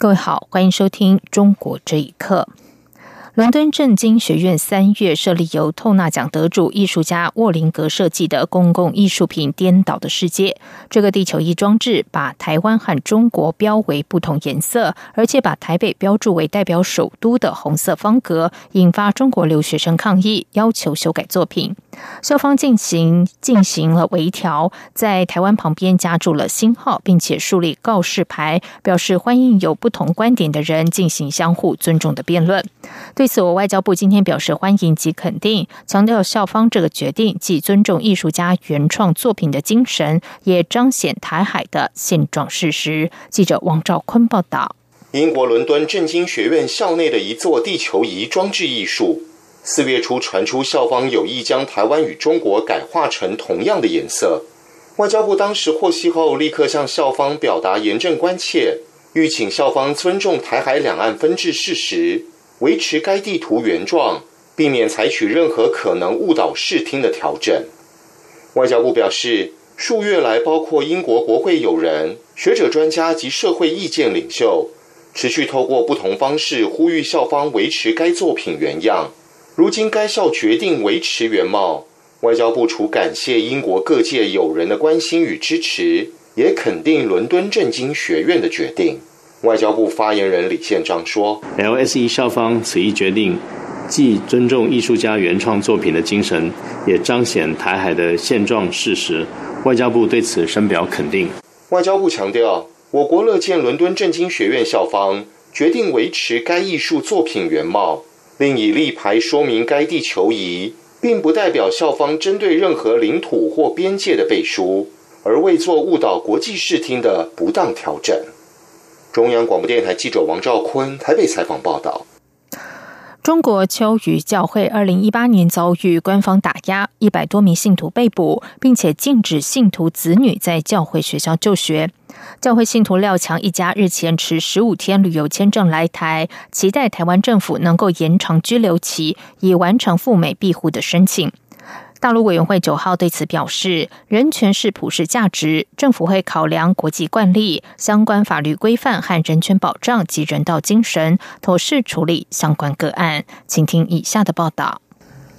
各位好，欢迎收听《中国这一刻》。伦敦政经学院三月设立由透纳奖得主艺术家沃林格设计的公共艺术品“颠倒的世界”。这个地球仪装置把台湾和中国标为不同颜色，而且把台北标注为代表首都的红色方格，引发中国留学生抗议，要求修改作品。校方进行进行了微调，在台湾旁边加注了星号，并且树立告示牌，表示欢迎有不同观点的人进行相互尊重的辩论。对此，我外交部今天表示欢迎及肯定，强调校方这个决定既尊重艺术家原创作品的精神，也彰显台海的现状事实。记者王兆坤报道：英国伦敦政经学院校内的一座地球仪装置艺术。四月初传出校方有意将台湾与中国改画成同样的颜色，外交部当时获悉后，立刻向校方表达严正关切，欲请校方尊重台海两岸分治事实，维持该地图原状，避免采取任何可能误导视听的调整。外交部表示，数月来，包括英国国会友人、学者、专家及社会意见领袖，持续透过不同方式呼吁校方维持该作品原样。如今该校决定维持原貌，外交部除感谢英国各界友人的关心与支持，也肯定伦敦政经学院的决定。外交部发言人李宪章说：“LSE 校方此一决定，既尊重艺术家原创作品的精神，也彰显台海的现状事实。外交部对此深表肯定。”外交部强调，我国乐见伦敦政经学院校方决定维持该艺术作品原貌。另以立牌说明该地球仪，并不代表校方针对任何领土或边界的背书，而未做误导国际视听的不当调整。中央广播电台记者王兆坤台北采访报道。中国秋雨教会二零一八年遭遇官方打压，一百多名信徒被捕，并且禁止信徒子女在教会学校就学。教会信徒廖强一家日前持十五天旅游签证来台，期待台湾政府能够延长居留期，以完成赴美庇护的申请。大陆委员会九号对此表示，人权是普世价值，政府会考量国际惯例、相关法律规范和人权保障及人道精神，妥善处理相关个案。请听以下的报道。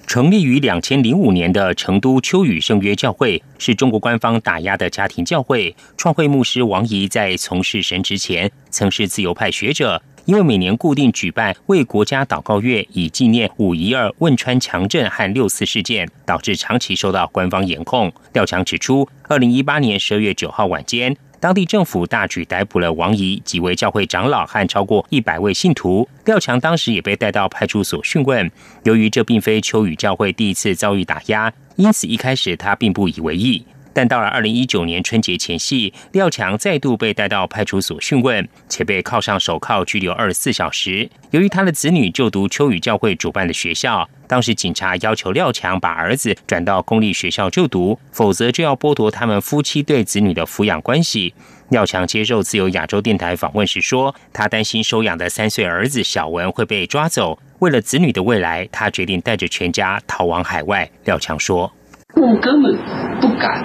成立于两千零五年的成都秋雨圣约教会，是中国官方打压的家庭教会。创会牧师王怡在从事神职前，曾是自由派学者。因为每年固定举办为国家祷告月，以纪念五一二汶川强震和六四事件，导致长期受到官方严控。廖强指出，二零一八年十二月九号晚间。当地政府大举逮捕了王怡几位教会长老和超过一百位信徒。廖强当时也被带到派出所讯问。由于这并非秋雨教会第一次遭遇打压，因此一开始他并不以为意。但到了二零一九年春节前夕，廖强再度被带到派出所讯问，且被铐上手铐拘留二十四小时。由于他的子女就读秋雨教会主办的学校，当时警察要求廖强把儿子转到公立学校就读，否则就要剥夺他们夫妻对子女的抚养关系。廖强接受自由亚洲电台访问时说，他担心收养的三岁儿子小文会被抓走，为了子女的未来，他决定带着全家逃往海外。廖强说。我们根本不敢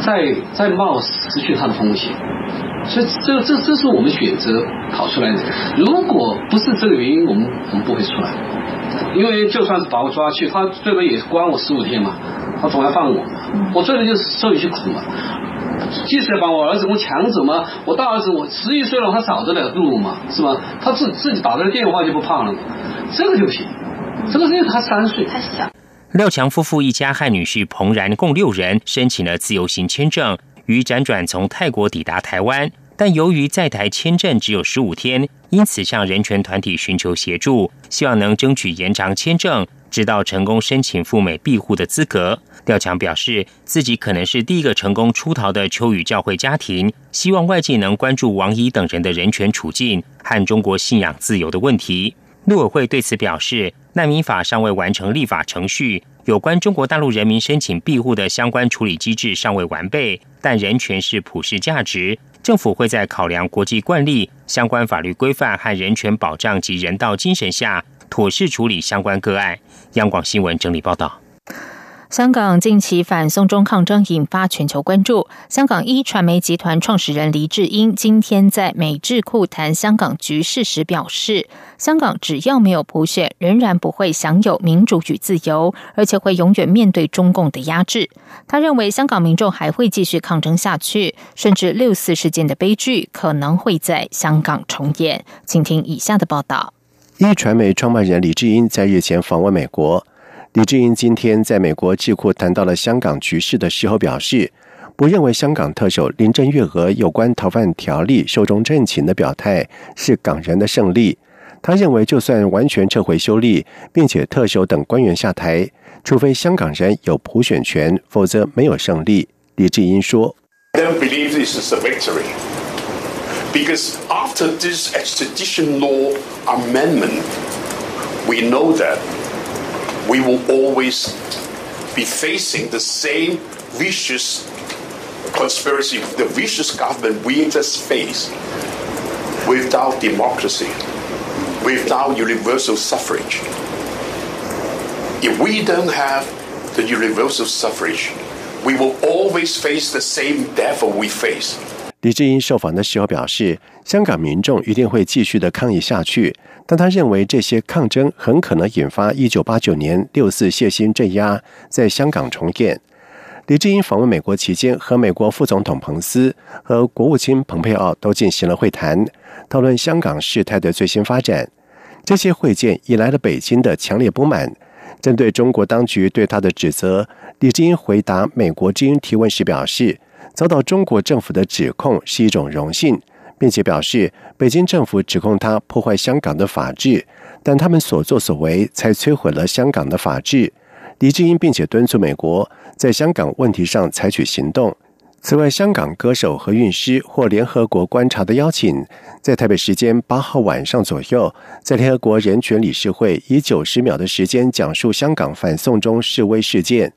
再再冒失去他的风险，所以这这这是我们选择跑出来的。如果不是这个原因，我们我们不会出来。因为就算是把我抓去，他最多也关我十五天嘛，他总要放我。我最多就是受一些苦嘛。即使把我儿子给我抢走嘛，我大儿子我十一岁了，他少得了路嘛，是吧？他自自己打这个电话就不怕了嘛，这个就行。这个是因为他三岁，太小。廖强夫妇一家和女婿彭然共六人申请了自由行签证，于辗转从泰国抵达台湾，但由于在台签证只有十五天，因此向人权团体寻求协助，希望能争取延长签证，直到成功申请赴美庇护的资格。廖强表示，自己可能是第一个成功出逃的秋雨教会家庭，希望外界能关注王怡等人的人权处境和中国信仰自由的问题。陆委会对此表示，难民法尚未完成立法程序，有关中国大陆人民申请庇护的相关处理机制尚未完备，但人权是普世价值，政府会在考量国际惯例、相关法律规范和人权保障及人道精神下，妥善处理相关个案。央广新闻整理报道。香港近期反送中抗争引发全球关注。香港一传媒集团创始人黎智英今天在美智库谈香港局势时表示：“香港只要没有普选，仍然不会享有民主与自由，而且会永远面对中共的压制。”他认为，香港民众还会继续抗争下去，甚至六四事件的悲剧可能会在香港重演。请听以下的报道：一传媒创办人黎智英在日前访问美国。李志英今天在美国智库谈到了香港局势的时候，表示不认为香港特首林郑月娥有关逃犯条例寿终正寝的表态是港人的胜利。他认为，就算完全撤回修例，并且特首等官员下台，除非香港人有普选权，否则没有胜利。李志英说：“I don't believe this is a victory because after this extradition law amendment, we know that.” We will always be facing the same vicious conspiracy, the vicious government we just face without democracy, without universal suffrage. If we don't have the universal suffrage, we will always face the same devil we face. 李志英受访的时候表示，香港民众一定会继续的抗议下去，但他认为这些抗争很可能引发一九八九年六四血腥镇压在香港重演。李志英访问美国期间，和美国副总统彭斯和国务卿蓬佩奥都进行了会谈，讨论香港事态的最新发展。这些会见引来了北京的强烈不满。针对中国当局对他的指责，李志英回答美国之音提问时表示。遭到中国政府的指控是一种荣幸，并且表示北京政府指控他破坏香港的法治，但他们所作所为才摧毁了香港的法治。李志英并且敦促美国在香港问题上采取行动。此外，香港歌手何韵诗获联合国观察的邀请，在台北时间八号晚上左右，在联合国人权理事会以九十秒的时间讲述香港反送中示威事件。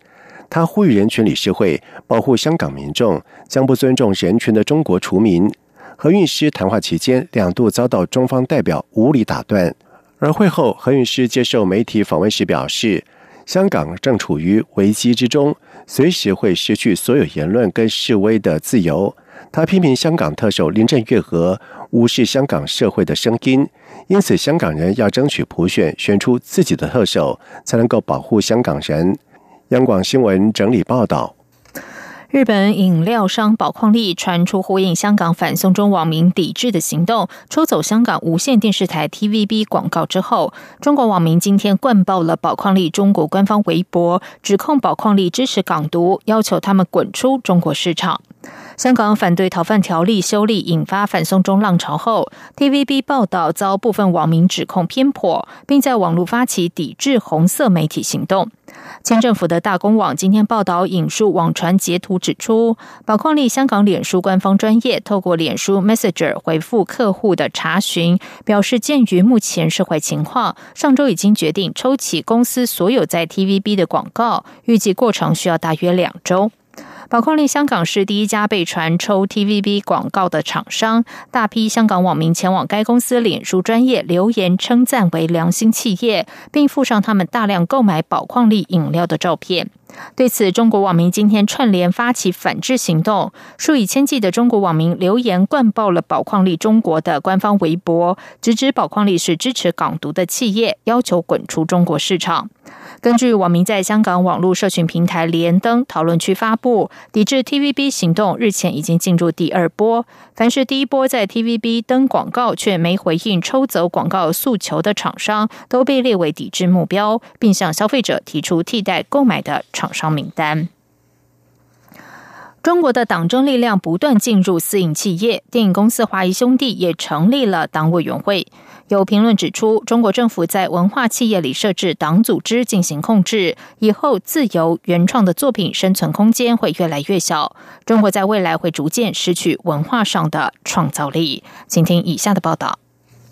他呼吁人权理事会保护香港民众，将不尊重人权的中国除名。何韵诗谈话期间两度遭到中方代表无理打断，而会后何韵诗接受媒体访问时表示，香港正处于危机之中，随时会失去所有言论跟示威的自由。他批评香港特首林郑月娥无视香港社会的声音，因此香港人要争取普选，选出自己的特首，才能够保护香港人。央广新闻整理报道：日本饮料商宝矿力传出呼应香港反送中网民抵制的行动，抽走香港无线电视台 TVB 广告之后，中国网民今天灌爆了宝矿力中国官方微博，指控宝矿力支持港独，要求他们滚出中国市场。香港反对逃犯条例修例引发反送中浪潮后，TVB 报道遭部分网民指控偏颇，并在网络发起抵制红色媒体行动。清政府的大公网今天报道引述网传截图指出，宝矿力香港脸书官方专业透过脸书 Messenger 回复客户的查询，表示鉴于目前社会情况，上周已经决定抽起公司所有在 TVB 的广告，预计过程需要大约两周。宝矿力香港是第一家被传抽 TVB 广告的厂商，大批香港网民前往该公司脸书专业留言称赞为良心企业，并附上他们大量购买宝矿力饮料的照片。对此，中国网民今天串联发起反制行动，数以千计的中国网民留言灌爆了宝矿力中国的官方微博，直指宝矿力是支持港独的企业，要求滚出中国市场。根据网民在香港网络社群平台连登讨论区发布，抵制 TVB 行动日前已经进入第二波。凡是第一波在 TVB 登广告却没回应抽走广告诉求的厂商，都被列为抵制目标，并向消费者提出替代购买的厂商名单。中国的党争力量不断进入私营企业，电影公司华谊兄弟也成立了党委员会。有评论指出，中国政府在文化企业里设置党组织进行控制，以后自由原创的作品生存空间会越来越小。中国在未来会逐渐失去文化上的创造力。请听以下的报道。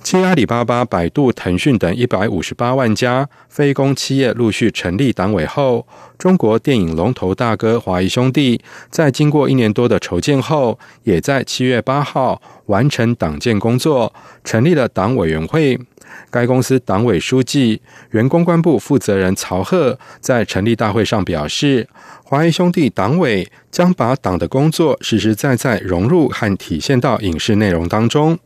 继阿里巴巴、百度、腾讯等一百五十八万家非公企业陆续成立党委后，中国电影龙头大哥华谊兄弟在经过一年多的筹建后，也在七月八号完成党建工作，成立了党委员会。该公司党委书记、原公关部负责人曹鹤在成立大会上表示，华谊兄弟党委将把党的工作实实在在融入和体现到影视内容当中。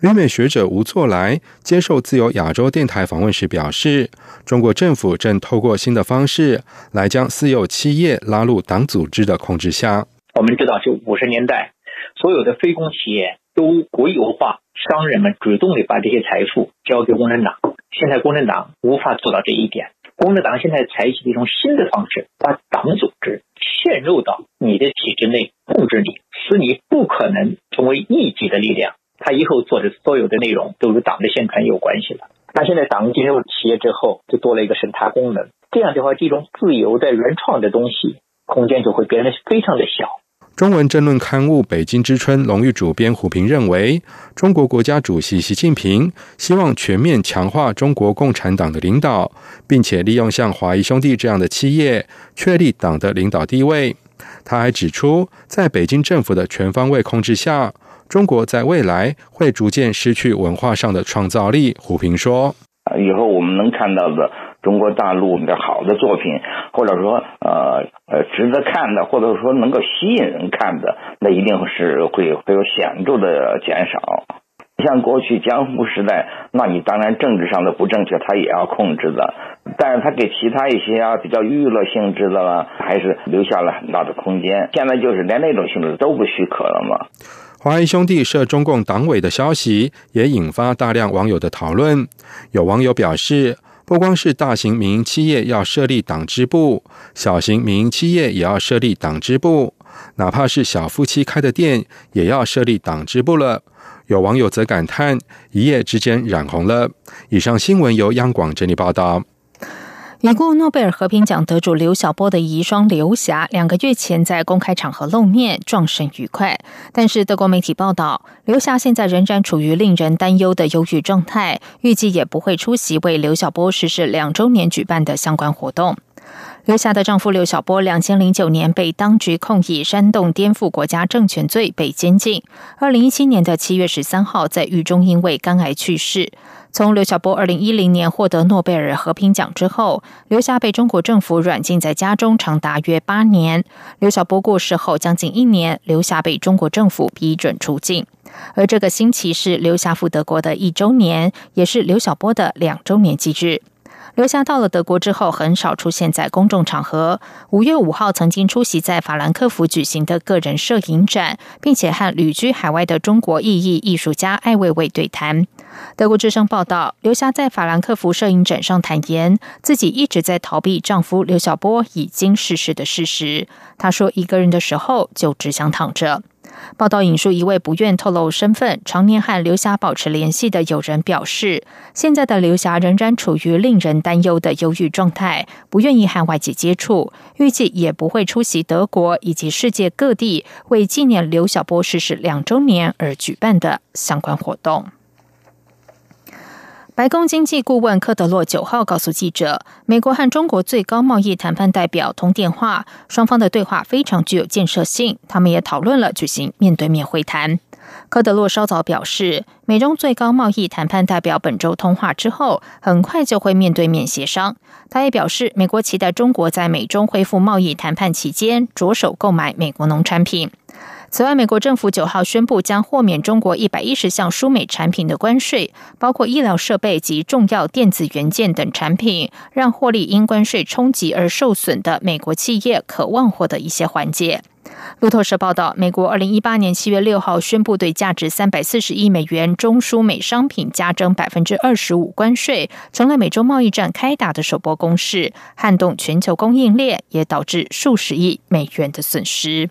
旅美学者吴作来接受自由亚洲电台访问时表示，中国政府正透过新的方式来将私有企业拉入党组织的控制下。我们知道，就五十年代，所有的非公企业都国有化，商人们主动的把这些财富交给共产党。现在共产党无法做到这一点，共产党现在采取一种新的方式，把党组织嵌入到你的体制内，控制你，使你不可能成为一己的力量。他以后做的所有的内容都与党的宣传有关系了。那现在党进入企业之后，就多了一个审查功能。这样的话，这种自由的原创的东西空间就会变得非常的小。中文政论刊物《北京之春》荣誉主编胡平认为，中国国家主席习近平希望全面强化中国共产党的领导，并且利用像华谊兄弟这样的企业确立党的领导地位。他还指出，在北京政府的全方位控制下。中国在未来会逐渐失去文化上的创造力。胡平说：“以后我们能看到的中国大陆的好的作品，或者说呃呃值得看的，或者说能够吸引人看的，那一定是会会有显著的减少。像过去江湖时代，那你当然政治上的不正确，他也要控制的，但是他给其他一些啊比较娱乐性质的了，还是留下了很大的空间。现在就是连那种性质都不许可了嘛。”华谊兄弟涉中共党委的消息也引发大量网友的讨论。有网友表示，不光是大型民营企业要设立党支部，小型民营企业也要设立党支部，哪怕是小夫妻开的店，也要设立党支部了。有网友则感叹：“一夜之间染红了。”以上新闻由央广整理报道。已故诺贝尔和平奖得主刘晓波的遗孀刘霞，两个月前在公开场合露面，状声愉快。但是德国媒体报道，刘霞现在仍然处于令人担忧的忧郁状态，预计也不会出席为刘晓波逝世两周年举办的相关活动。刘霞的丈夫刘晓波，两千零九年被当局控以煽动颠覆国家政权罪被监禁。二零一七年的七月十三号，在狱中因为肝癌去世。从刘晓波二零一零年获得诺贝尔和平奖之后，刘霞被中国政府软禁在家中长达约八年。刘晓波过世后将近一年，刘霞被中国政府批准出境。而这个星期是刘霞赴德国的一周年，也是刘晓波的两周年忌日。刘霞到了德国之后，很少出现在公众场合。五月五号，曾经出席在法兰克福举行的个人摄影展，并且和旅居海外的中国意义艺术家艾未未对谈。德国之声报道，刘霞在法兰克福摄影展上坦言，自己一直在逃避丈夫刘晓波已经逝世的事实。她说：“一个人的时候，就只想躺着。”报道引述一位不愿透露身份、常年和刘霞保持联系的友人表示：“现在的刘霞仍然处于令人担忧的忧郁状态，不愿意和外界接触，预计也不会出席德国以及世界各地为纪念刘晓波逝世两周年而举办的相关活动。”白宫经济顾问科德洛九号告诉记者，美国和中国最高贸易谈判代表通电话，双方的对话非常具有建设性。他们也讨论了举行面对面会谈。科德洛稍早表示，美中最高贸易谈判代表本周通话之后，很快就会面对面协商。他也表示，美国期待中国在美中恢复贸易谈判期间，着手购买美国农产品。此外，美国政府九号宣布将豁免中国一百一十项输美产品的关税，包括医疗设备及重要电子元件等产品，让获利因关税冲击而受损的美国企业渴望获得一些缓解。路透社报道，美国二零一八年七月六号宣布对价值三百四十亿美元中输美商品加征百分之二十五关税，成了美洲贸易战开打的首波攻势，撼动全球供应链，也导致数十亿美元的损失。